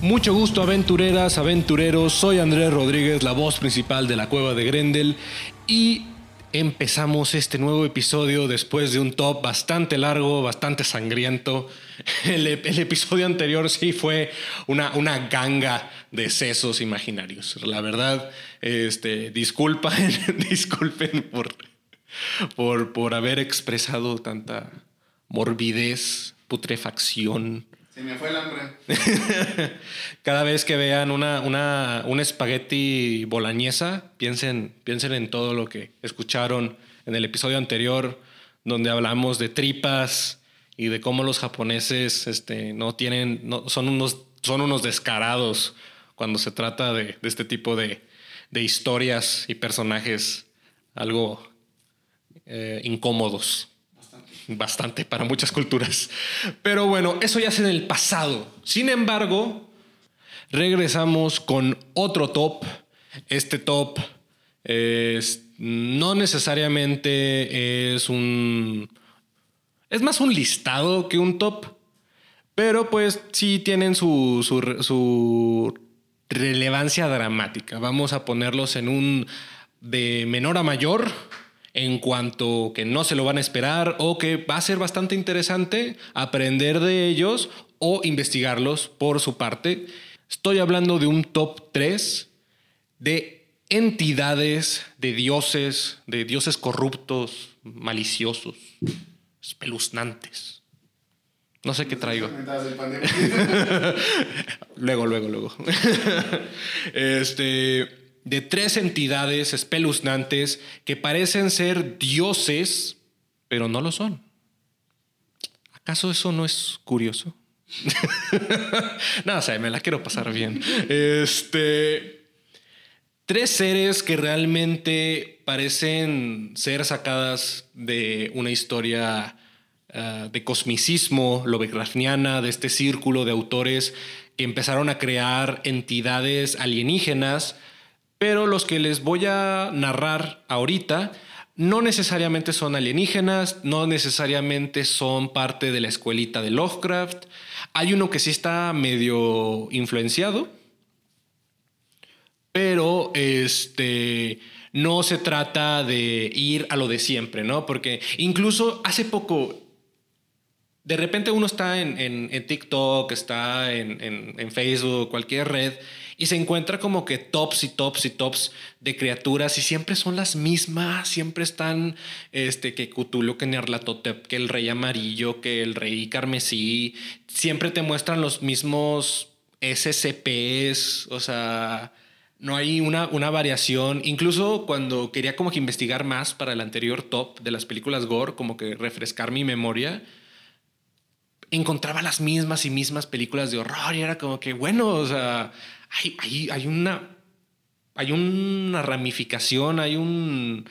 Mucho gusto aventureras, aventureros, soy Andrés Rodríguez, la voz principal de la cueva de Grendel y empezamos este nuevo episodio después de un top bastante largo, bastante sangriento. El, episodio anterior sí fue una, una ganga de sesos imaginarios. La verdad, este, disculpen, disculpen por, por, por haber expresado tanta morbidez, putrefacción, Se me fue el hambre. Cada vez que vean una, una, un espagueti boloñesa, piensen, piensen en todo lo que escucharon en el episodio anterior, donde hablamos de tripas y de cómo los japoneses este, no tienen, no, son, unos, son unos descarados cuando se trata de, de este tipo de, de historias y personajes algo eh, incómodos bastante para muchas culturas. Pero bueno, eso ya es en el pasado. Sin embargo, regresamos con otro top. Este top no necesariamente es un... Es más un listado que un top. Pero pues sí tienen su, su relevancia dramática. Vamos a ponerlos en un de menor a mayor en cuanto que no se lo van a esperar o que va a ser bastante interesante aprender de ellos o investigarlos por su parte. Estoy hablando de un top 3 de entidades, de dioses, de dioses corruptos, maliciosos, espeluznantes. No sé qué traigo. Luego, luego, luego. este, de tres entidades espeluznantes que parecen ser dioses, pero no lo son. ¿Acaso eso no es curioso? no, o sea, me la quiero pasar bien. Este. Tres seres que realmente parecen ser sacadas de una historia uh, de cosmicismo lovecraftiana, de este círculo de autores que empezaron a crear entidades alienígenas, pero los que les voy a narrar ahorita no necesariamente son alienígenas, no necesariamente son parte de la escuelita de Lovecraft. Hay uno que sí está medio influenciado, pero este no se trata de ir a lo de siempre, ¿no? Porque incluso hace poco, de repente uno está en, en, TikTok, está en, en, Facebook, cualquier red, y se encuentra como que tops y tops y tops de criaturas y siempre son las mismas, siempre están este, que Cthulhu, que Nyarlathotep, que el rey amarillo, que el rey carmesí, siempre te muestran los mismos SCPs, o sea, no hay una, una variación. Incluso cuando quería como que investigar más para el anterior top de las películas gore, como que refrescar mi memoria, encontraba las mismas y mismas películas de horror y era como que, bueno, o sea, hay, hay, una... Hay una ramificación, hay un...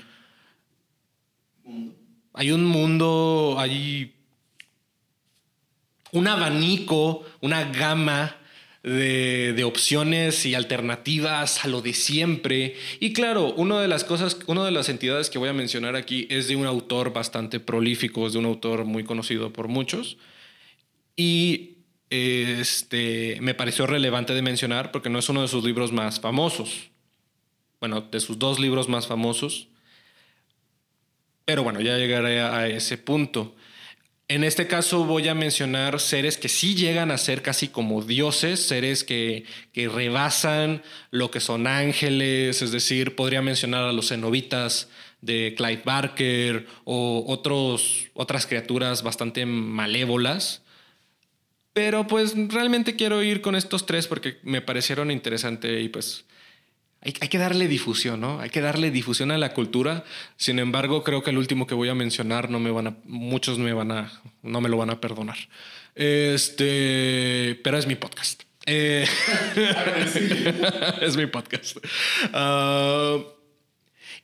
Hay un mundo, hay un abanico, una gama de, de, opciones y alternativas a lo de siempre. Y claro, una de las cosas, una de las entidades que voy a mencionar aquí es de un autor bastante prolífico, es de un autor muy conocido por muchos. Y este, me pareció relevante de mencionar porque no es uno de sus libros más famosos. Bueno, de sus dos libros más famosos. Pero bueno, ya llegaré a ese punto. En este caso voy a mencionar seres que sí llegan a ser casi como dioses, seres que, que rebasan lo que son ángeles, es decir, podría mencionar a los cenobitas de Clive Barker o otros, otras criaturas bastante malévolas. Pero pues realmente quiero ir con estos tres porque me parecieron interesantes y pues hay, hay, que darle difusión, ¿no? Hay que darle difusión a la cultura. Sin embargo, creo que el último que voy a mencionar no me van a, muchos me van a, no me lo van a perdonar. Este, pero es mi podcast. Eh, es mi podcast. Ah,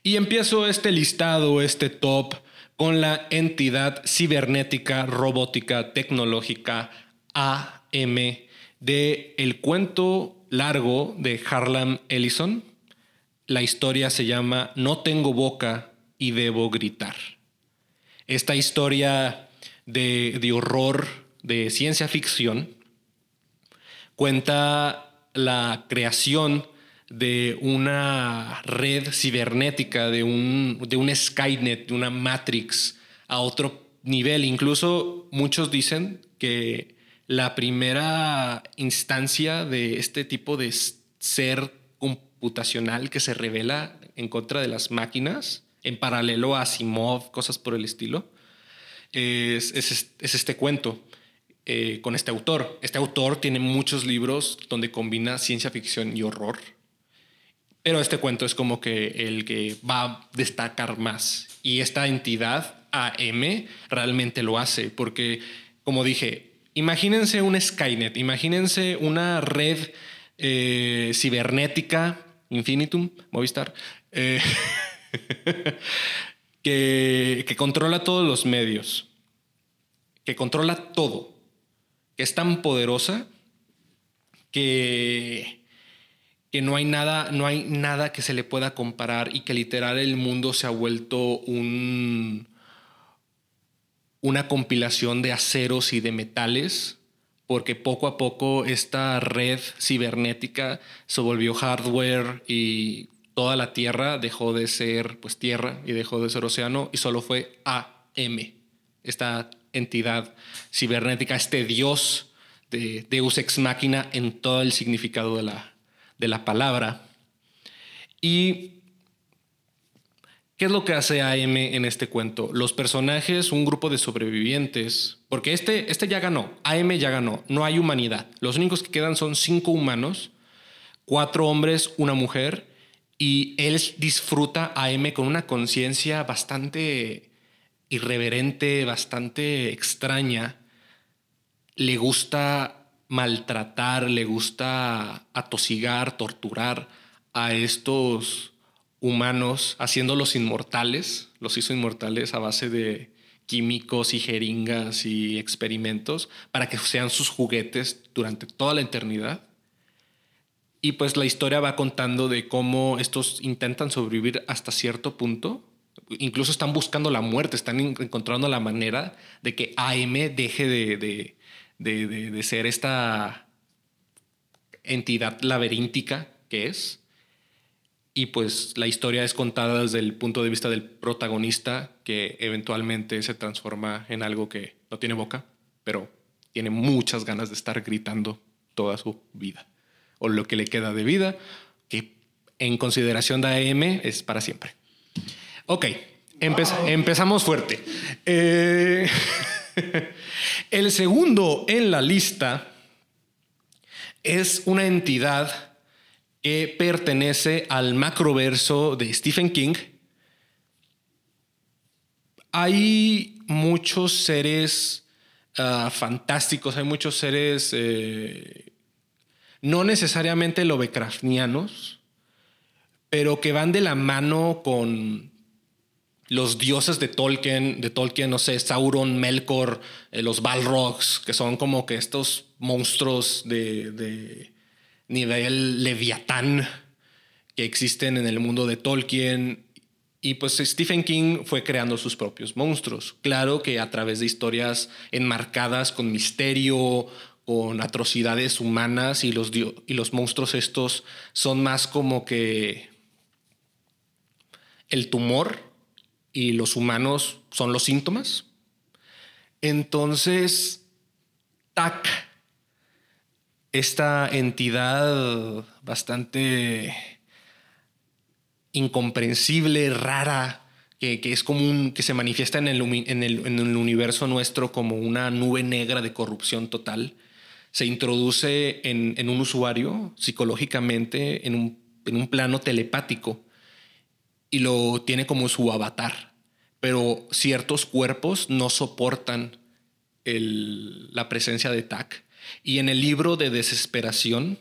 y empiezo este listado, este top, con la entidad cibernética, robótica, tecnológica AM de el cuento largo de Harlan Ellison. La historia se llama No tengo boca y debo gritar. Esta historia de, de horror, de ciencia ficción, cuenta la creación de una red cibernética, de un, de un Skynet, de una Matrix a otro nivel. Incluso muchos dicen que la primera instancia de este tipo de ser computacional que se revela en contra de las máquinas, en paralelo a Asimov, cosas por el estilo, es, es este cuento. Eh, con este autor. Este autor tiene muchos libros donde combina ciencia ficción y horror. Pero este cuento es como que el que va a destacar más. Y esta entidad, AM, realmente lo hace. Porque, como dije, imagínense un Skynet, imagínense una red eh, cibernética, Infinitum, Movistar, eh, que, que controla todos los medios, que controla todo que es tan poderosa que, que no, hay nada, no hay nada que se le pueda comparar y que literal el mundo se ha vuelto un, una compilación de aceros y de metales porque poco a poco esta red cibernética se volvió hardware y toda la Tierra dejó de ser pues tierra y dejó de ser océano y solo fue AM, esta entidad cibernética, este dios de Deus ex machina en todo el significado de la, de la palabra. ¿Y qué es lo que hace AM en este cuento? Los personajes, un grupo de sobrevivientes, porque este, este ya ganó, AM ya ganó, no hay humanidad. Los únicos que quedan son cinco humanos, cuatro hombres, una mujer, y él disfruta AM con una conciencia bastante irreverente, bastante extraña, le gusta maltratar, le gusta atosigar, torturar a estos humanos, haciéndolos inmortales, los hizo inmortales a base de químicos y jeringas y experimentos para que sean sus juguetes durante toda la eternidad. Y pues la historia va contando de cómo estos intentan sobrevivir hasta cierto punto incluso están buscando la muerte, están encontrando la manera de que AM deje de, de, ser esta entidad laberíntica que es. Y pues la historia es contada desde el punto de vista del protagonista, que eventualmente se transforma en algo que no tiene boca, pero tiene muchas ganas de estar gritando toda su vida. O lo que le queda de vida, que en consideración de AM es para siempre. Ok, empezamos fuerte. Eh, el segundo en la lista es una entidad que pertenece al macroverso de Stephen King. Hay muchos seres ah, fantásticos, hay muchos seres eh, no necesariamente lovecraftianos, pero que van de la mano con los dioses de Tolkien, de Tolkien, no sé, Sauron, Melkor, eh, los Balrogs, que son como que estos monstruos de, nivel leviatán que existen en el mundo de Tolkien. Y pues Stephen King fue creando sus propios monstruos. Claro que a través de historias enmarcadas con misterio, con atrocidades humanas y los, y los monstruos estos son más como que el tumor y los humanos son los síntomas. Entonces, TAC, esta entidad bastante incomprensible, rara, que, es común, que se manifiesta en el, en, el, universo nuestro como una nube negra de corrupción total, se introduce en, un usuario psicológicamente en un, en un plano telepático y lo tiene como su avatar. Pero ciertos cuerpos no soportan la presencia de TAC Y en el libro de Desesperación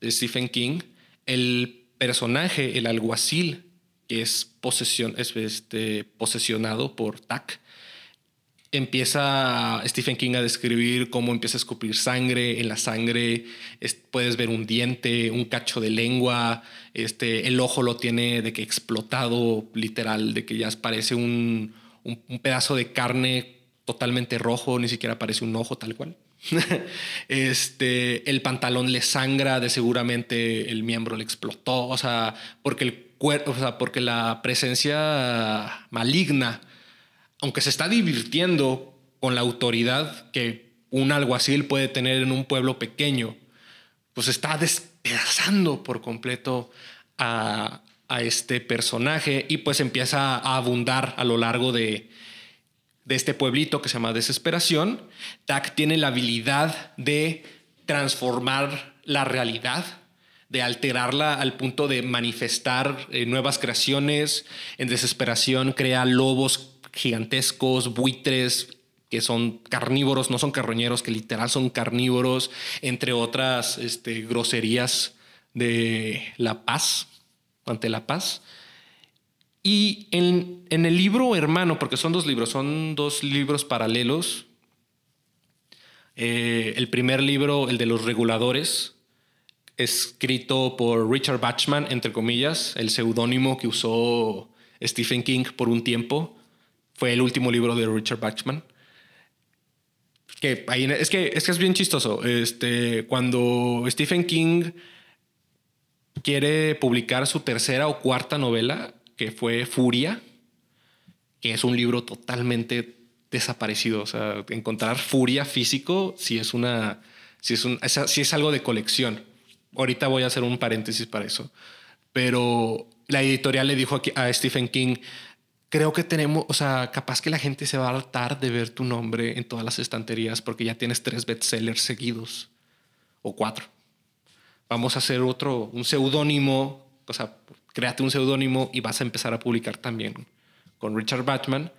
de Stephen King, el personaje, el alguacil, que es, posesión, es este, posesionado por Tac, empieza Stephen King a describir cómo empieza a escupir sangre, en la sangre puedes ver un diente, un cacho de lengua, este, el ojo lo tiene de que explotado, literal, de que ya parece un, un pedazo de carne totalmente rojo, ni siquiera parece un ojo tal cual. este, el pantalón le sangra, de seguramente el miembro le explotó, o sea, porque el cuerpo, o sea, porque la presencia maligna, aunque se está divirtiendo con la autoridad que un alguacil puede tener en un pueblo pequeño, pues está despedazando por completo a, a este personaje y pues empieza a abundar a lo largo de, de este pueblito que se llama Desesperación, Tac tiene la habilidad de transformar la realidad, de alterarla al punto de manifestar eh, nuevas creaciones. En Desesperación crea lobos gigantescos, buitres que son carnívoros, no son carroñeros, que literal son carnívoros, entre otras este, groserías de la paz, ante la paz. Y en, el libro hermano, porque son dos libros, son dos libros paralelos. Eh, el primer libro, el de los reguladores, escrito por Richard Bachman, entre comillas, el seudónimo que usó Stephen King por un tiempo. Fue el último libro de Richard Bachman. Que es, que, es que es bien chistoso. Este, cuando Stephen King quiere publicar su tercera o cuarta novela, que fue Furia, que es un libro totalmente desaparecido. O sea, encontrar Furia físico si es una, si es, un, si es algo de colección. Ahorita voy a hacer un paréntesis para eso. Pero la editorial le dijo a Stephen King, creo que tenemos, o sea, capaz que la gente se va a hartar de ver tu nombre en todas las estanterías porque ya tienes tres bestsellers seguidos o cuatro. Vamos a hacer otro, un seudónimo, o sea, créate un seudónimo y vas a empezar a publicar también con Richard Batman,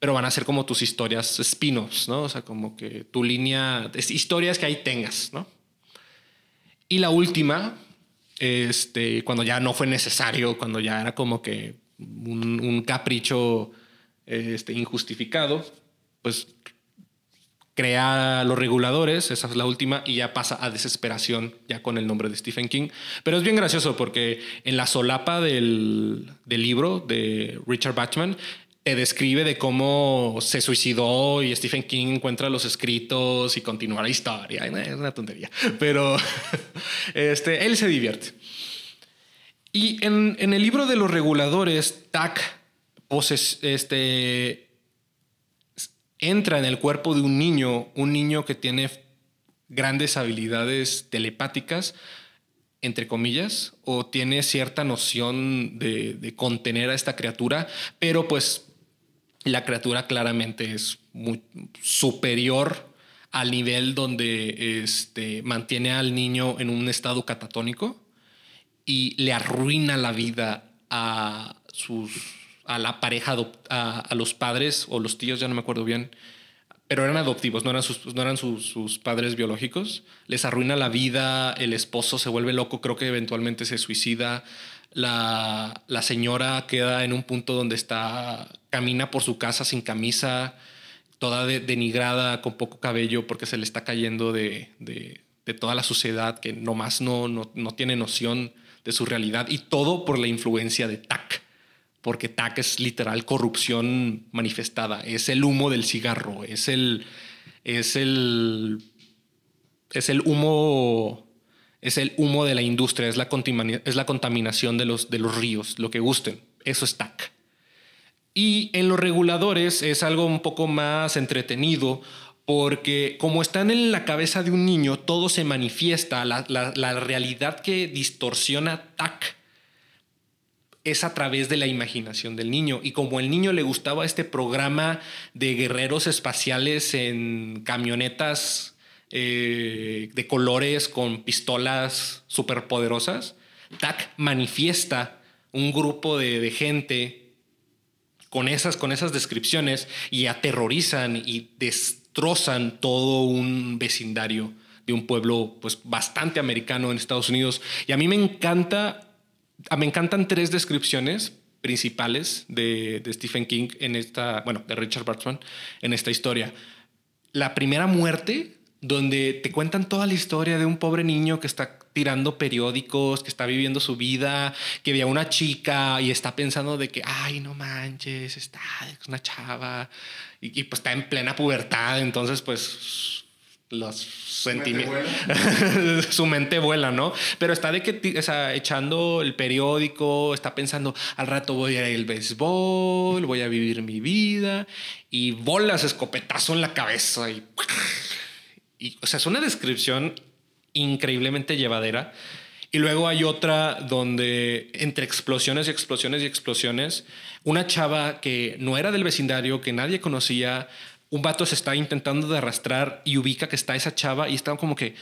pero van a ser como tus historias spin-offs, ¿no? O sea, como que tu línea, historias que ahí tengas, ¿no? Y la última, este, cuando ya no fue necesario, cuando ya era como que un, un capricho este, injustificado, pues crea los reguladores, esa es la última, y ya pasa a desesperación, ya con el nombre de Stephen King. Pero es bien gracioso porque en la solapa del, libro de Richard Bachman, te describe de cómo se suicidó y Stephen King encuentra los escritos y continúa la historia. Es una tontería, pero este, él se divierte. Y en, en el libro de los reguladores, Tac este, entra en el cuerpo de un niño, un niño que tiene grandes habilidades telepáticas, entre comillas, o tiene cierta noción de, contener a esta criatura, pero pues la criatura claramente es muy superior al nivel donde este, mantiene al niño en un estado catatónico y le arruina la vida a sus a la pareja, a, los padres o los tíos, ya no me acuerdo bien, pero eran adoptivos, no eran, sus, no eran sus, padres biológicos. Les arruina la vida, el esposo se vuelve loco, creo que eventualmente se suicida. La, la señora queda en un punto donde está, camina por su casa sin camisa, toda denigrada, con poco cabello, porque se le está cayendo de, de, toda la sociedad que nomás no, no, no tiene noción de su realidad y todo por la influencia de TAC porque TAC es literal corrupción manifestada, es el humo del cigarro, es el, es el, es el humo, es el humo de la industria, es la, es la contaminación de los, de los ríos, lo que gusten, eso es TAC. Y en los reguladores es algo un poco más entretenido porque como están en la cabeza de un niño, todo se manifiesta, la, la, la realidad que distorsiona TAC es a través de la imaginación del niño. Y como el niño le gustaba este programa de guerreros espaciales en camionetas eh, de colores con pistolas superpoderosas, TAC manifiesta un grupo de, gente con esas, con esas descripciones y aterrorizan y destrozan todo un vecindario de un pueblo pues bastante americano en Estados Unidos. Y a mí me encanta, me encantan tres descripciones principales de, Stephen King en esta, bueno, de Richard Bartman en esta historia. La primera muerte, donde te cuentan toda la historia de un pobre niño que está tirando periódicos, que está viviendo su vida, que ve a una chica y está pensando de que, ay, no manches, está, es una chava, y, y pues está en plena pubertad, entonces pues los sentimientos. su mente vuela, ¿no? Pero está de que, o sea, echando el periódico, está pensando, al rato voy a ir al béisbol, voy a vivir mi vida, y bolas, escopetazo en la cabeza, y, y o sea, es una descripción increíblemente llevadera. Y luego hay otra donde entre explosiones y explosiones y explosiones, una chava que no era del vecindario, que nadie conocía, un vato se está intentando de arrastrar y ubica que está esa chava y está como que,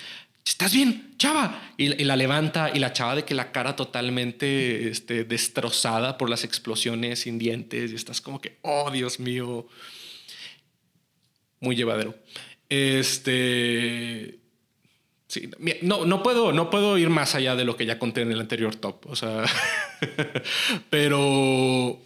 ¿estás bien, chava? Y, la levanta y la chava de que la cara totalmente este, destrozada por las explosiones sin dientes y estás como que, oh, Dios mío. Muy llevadero. Este... Sí, no, no, puedo, no puedo ir más allá de lo que ya conté en el anterior top. O sea, pero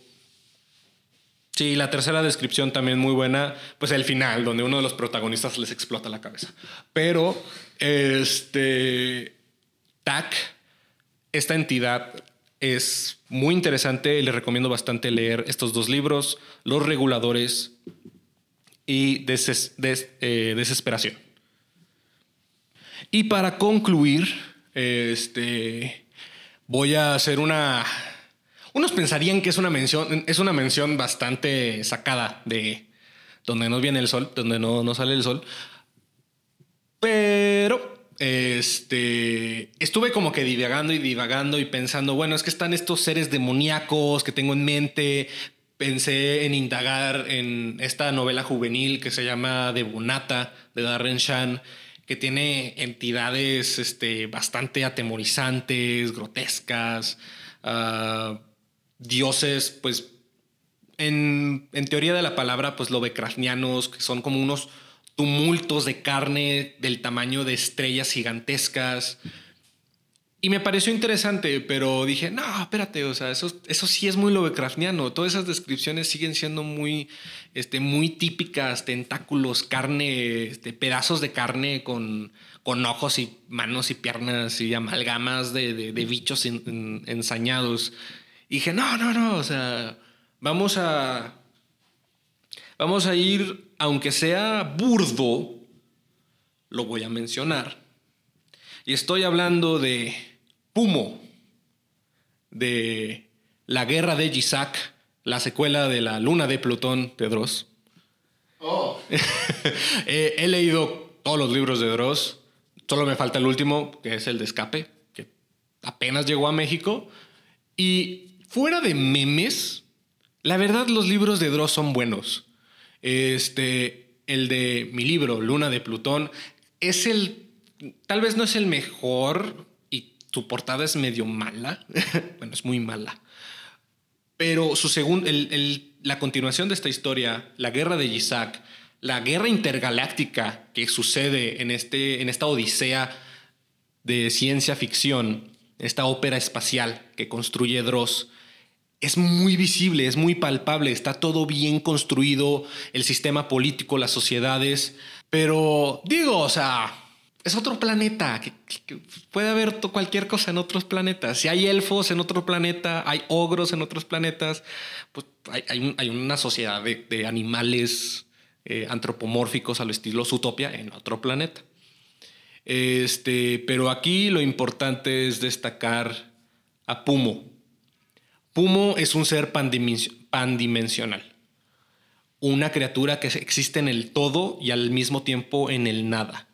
Sí, la tercera descripción también muy buena, pues el final, donde uno de los protagonistas les explota la cabeza. Pero, este, TAC, esta entidad es muy interesante y les recomiendo bastante leer estos dos libros, Los Reguladores y eh, Desesperación. Y para concluir, este, voy a hacer una unos pensarían que es una mención, es una mención bastante sacada de donde no viene el sol, donde no, no sale el sol. Pero este, estuve como que divagando y divagando y pensando, bueno, es que están estos seres demoníacos que tengo en mente. Pensé en indagar en esta novela juvenil que se llama De Bonata, de Darren Shan, que tiene entidades este, bastante atemorizantes, grotescas. Uh, dioses, pues, en, teoría de la palabra, pues lovecraftianos, que son como unos tumultos de carne del tamaño de estrellas gigantescas. Y me pareció interesante, pero dije, no, espérate, o sea, eso, eso sí es muy lovecraftiano. Todas esas descripciones siguen siendo muy, este, muy típicas, tentáculos, carne, este, pedazos de carne con, con ojos y manos y piernas y amalgamas de, bichos ensañados. Y dije, no, no, no, o sea, vamos a, vamos a ir, aunque sea burdo, lo voy a mencionar. Y estoy hablando de Pumo, de La Guerra de Gisac, la secuela de La Luna de Plutón de Dross. Oh. he leído todos los libros de Dross, solo me falta el último, que es el de Escape, que apenas llegó a México. Y fuera de memes, la verdad los libros de Dross son buenos. Este, el de mi libro, Luna de Plutón, es el, tal vez no es el mejor y su portada es medio mala, bueno, es muy mala, pero su segundo, la continuación de esta historia, la guerra de Isaac, la guerra intergaláctica que sucede en, este, en esta odisea de ciencia ficción, esta ópera espacial que construye Dross, es muy visible, es muy palpable, está todo bien construido, el sistema político, las sociedades, pero digo, o sea, es otro planeta, que, puede haber cualquier cosa en otros planetas. Si hay elfos en otro planeta, hay ogros en otros planetas, pues hay, una sociedad de, animales eh, antropomórficos al estilo Zootopia en otro planeta. Este, pero aquí lo importante es destacar a Pumo, Pumo es un ser pandimensional, una criatura que existe en el todo y al mismo tiempo en el nada.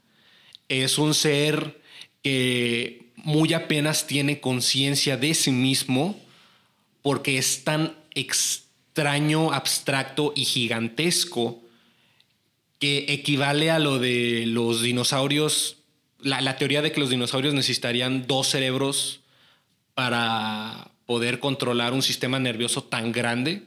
Es un ser que muy apenas tiene conciencia de sí mismo porque es tan extraño, abstracto y gigantesco que equivale a lo de los dinosaurios, la, la teoría de que los dinosaurios necesitarían dos cerebros para poder controlar un sistema nervioso tan grande,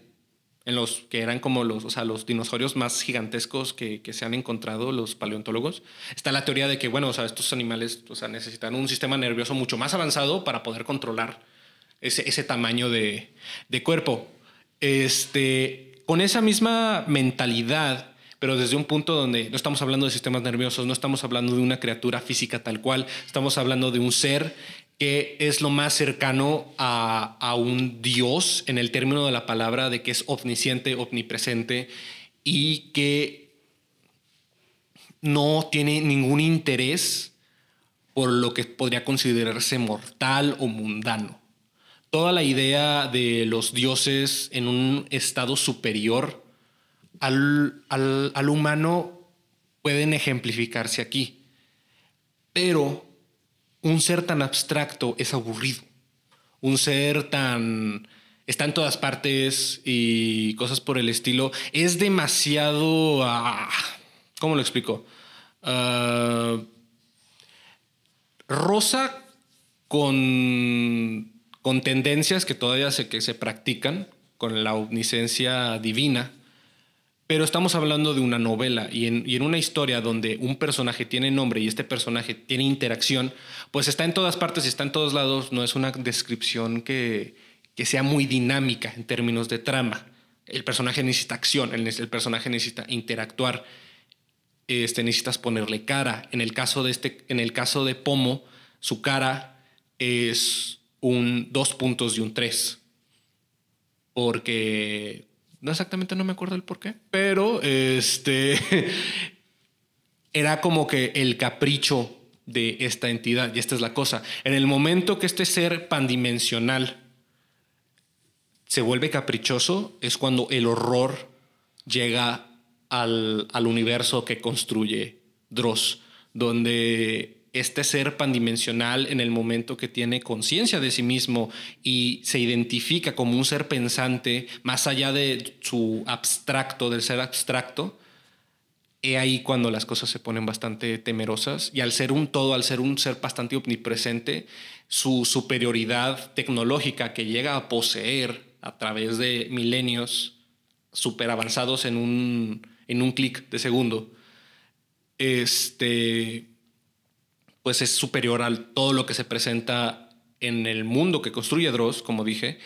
en los que eran como los, o sea, los dinosaurios más gigantescos que, que, se han encontrado los paleontólogos, está la teoría de que, bueno, o sea, estos animales o sea, necesitan un sistema nervioso mucho más avanzado para poder controlar ese, ese tamaño de, de cuerpo. Este, con esa misma mentalidad, pero desde un punto donde no estamos hablando de sistemas nerviosos, no estamos hablando de una criatura física tal cual, estamos hablando de un ser que es lo más cercano a, un Dios en el término de la palabra, de que es omnisciente, omnipresente y que no tiene ningún interés por lo que podría considerarse mortal o mundano. Toda la idea de los dioses en un estado superior al, al humano pueden ejemplificarse aquí, pero un ser tan abstracto es aburrido. Un ser tan... está en todas partes y cosas por el estilo. Es demasiado... Ah, ¿Cómo lo explico? Ah, rosa con, con tendencias que todavía se, que se practican, con la omniscencia divina pero estamos hablando de una novela y en, una historia donde un personaje tiene nombre y este personaje tiene interacción, pues está en todas partes y está en todos lados. No es una descripción que, sea muy dinámica en términos de trama. El personaje necesita acción, el, personaje necesita interactuar, este, necesitas ponerle cara. En el, caso de este, en el caso de Pomo, su cara es un dos puntos y un tres. Porque no exactamente no me acuerdo el por qué, pero este era como que el capricho de esta entidad. Y esta es la cosa. En el momento que este ser pandimensional se vuelve caprichoso, es cuando el horror llega al, al universo que construye Dross, donde este ser pandimensional en el momento que tiene conciencia de sí mismo y se identifica como un ser pensante más allá de su abstracto, del ser abstracto, he ahí cuando las cosas se ponen bastante temerosas y al ser un todo, al ser un ser bastante omnipresente, su superioridad tecnológica que llega a poseer a través de milenios super avanzados en un, en un clic de segundo, este pues es superior a todo lo que se presenta en el mundo que construye Dross, como dije,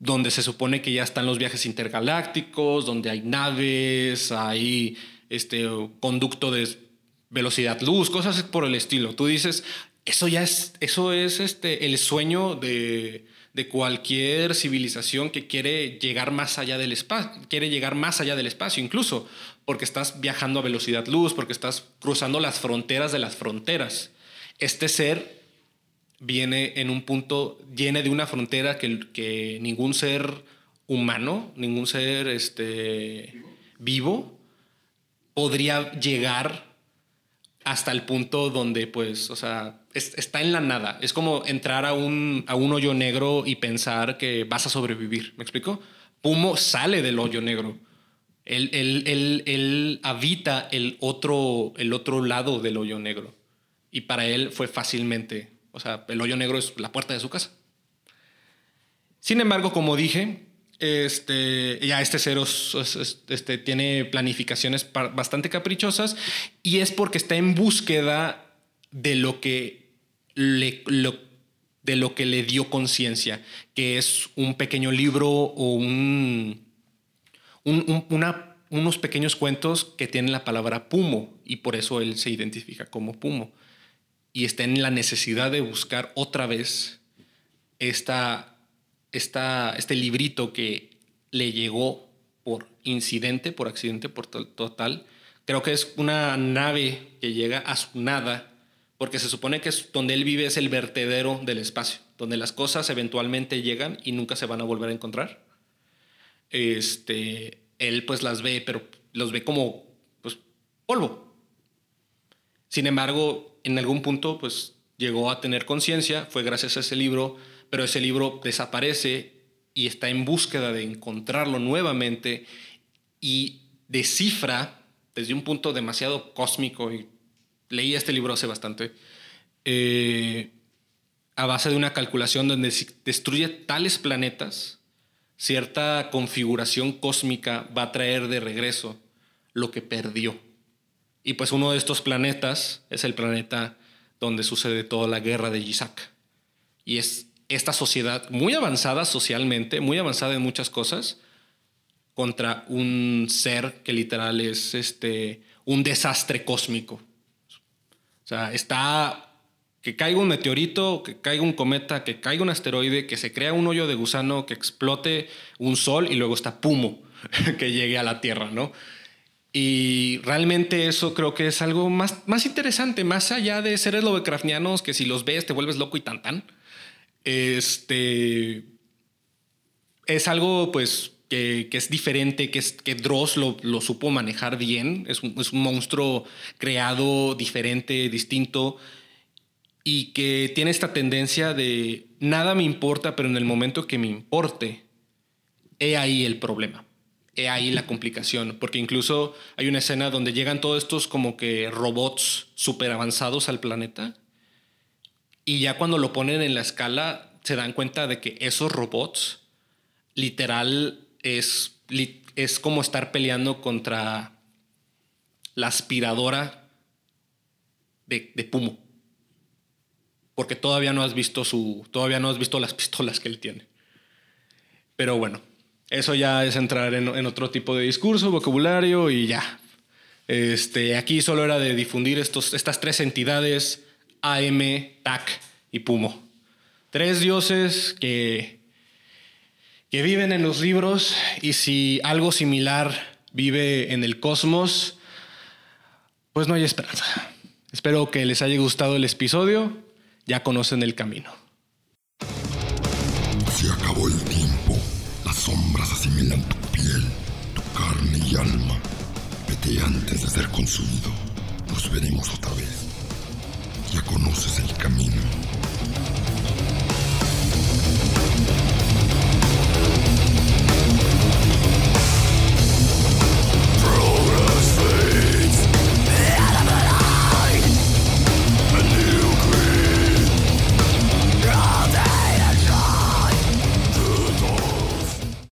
donde se supone que ya están los viajes intergalácticos, donde hay naves, hay este conducto de velocidad luz, cosas por el estilo. Tú dices, eso ya es, eso es este, el sueño de, de cualquier civilización que quiere llegar más allá del espacio, quiere llegar más allá del espacio incluso, porque estás viajando a velocidad luz, porque estás cruzando las fronteras de las fronteras. Este ser viene en un punto, viene de una frontera que, que ningún ser humano, ningún ser este, vivo podría llegar hasta el punto donde, pues, o sea, está en la nada. Es como entrar a un, a un hoyo negro y pensar que vas a sobrevivir. ¿Me explico? Pumo sale del hoyo negro él, habita el otro, el otro lado del hoyo negro. Y para él fue fácilmente, o sea, el hoyo negro es la puerta de su casa. Sin embargo, como dije, este, ya este cero este, tiene planificaciones bastante caprichosas y es porque está en búsqueda de lo que le, de lo que le dio conciencia, que es un pequeño libro o unos pequeños cuentos que tienen la palabra Pumo y por eso él se identifica como Pumo. Y está en la necesidad de buscar otra vez esta, esta, este librito que le llegó por incidente, por accidente, por total. Creo que es una nave que llega a su nada, porque se supone que es donde él vive es el vertedero del espacio, donde las cosas eventualmente llegan y nunca se van a volver a encontrar este, él pues las ve, pero los ve como pues, polvo. Sin embargo, en algún punto pues llegó a tener conciencia, fue gracias a ese libro, pero ese libro desaparece y está en búsqueda de encontrarlo nuevamente y descifra desde un punto demasiado cósmico, y leí este libro hace bastante, eh, a base de una calculación donde destruye tales planetas cierta configuración cósmica va a traer de regreso lo que perdió. Y pues uno de estos planetas es el planeta donde sucede toda la guerra de Yisak. Y es esta sociedad muy avanzada socialmente, muy avanzada en muchas cosas, contra un ser que literal es este, un desastre cósmico. O sea, está que caiga un meteorito, que caiga un cometa, que caiga un asteroide, que se crea un hoyo de gusano, que explote un sol y luego está Pumo que llegue a la Tierra, ¿no? Y realmente eso creo que es algo más, más interesante, más allá de seres lovecraftianos que si los ves te vuelves loco y tan tan. Este es algo pues que, es diferente, que, Dross lo, lo supo manejar bien. Es un, es un, monstruo creado diferente, distinto, y que tiene esta tendencia de nada me importa, pero en el momento que me importe, he ahí el problema. He ahí la complicación, porque incluso hay una escena donde llegan todos estos como que robots súper avanzados al planeta y ya cuando lo ponen en la escala se dan cuenta de que esos robots literal es, es como estar peleando contra la aspiradora de, de, Pumo. Porque todavía no has visto su. Todavía no has visto las pistolas que él tiene. Pero bueno, eso ya es entrar en, en otro tipo de discurso, vocabulario y ya. Este, aquí solo era de difundir estos, estas tres entidades, AM, TAC y Pumo. Tres dioses que que viven en los libros y si algo similar vive en el cosmos, pues no hay esperanza. Espero que les haya gustado el episodio, ya conocen el camino. Se acabó el tiempo, las sombras asimilan tu piel, tu carne y alma. Vete antes de ser consumido, nos veremos otra vez. Ya conoces el camino.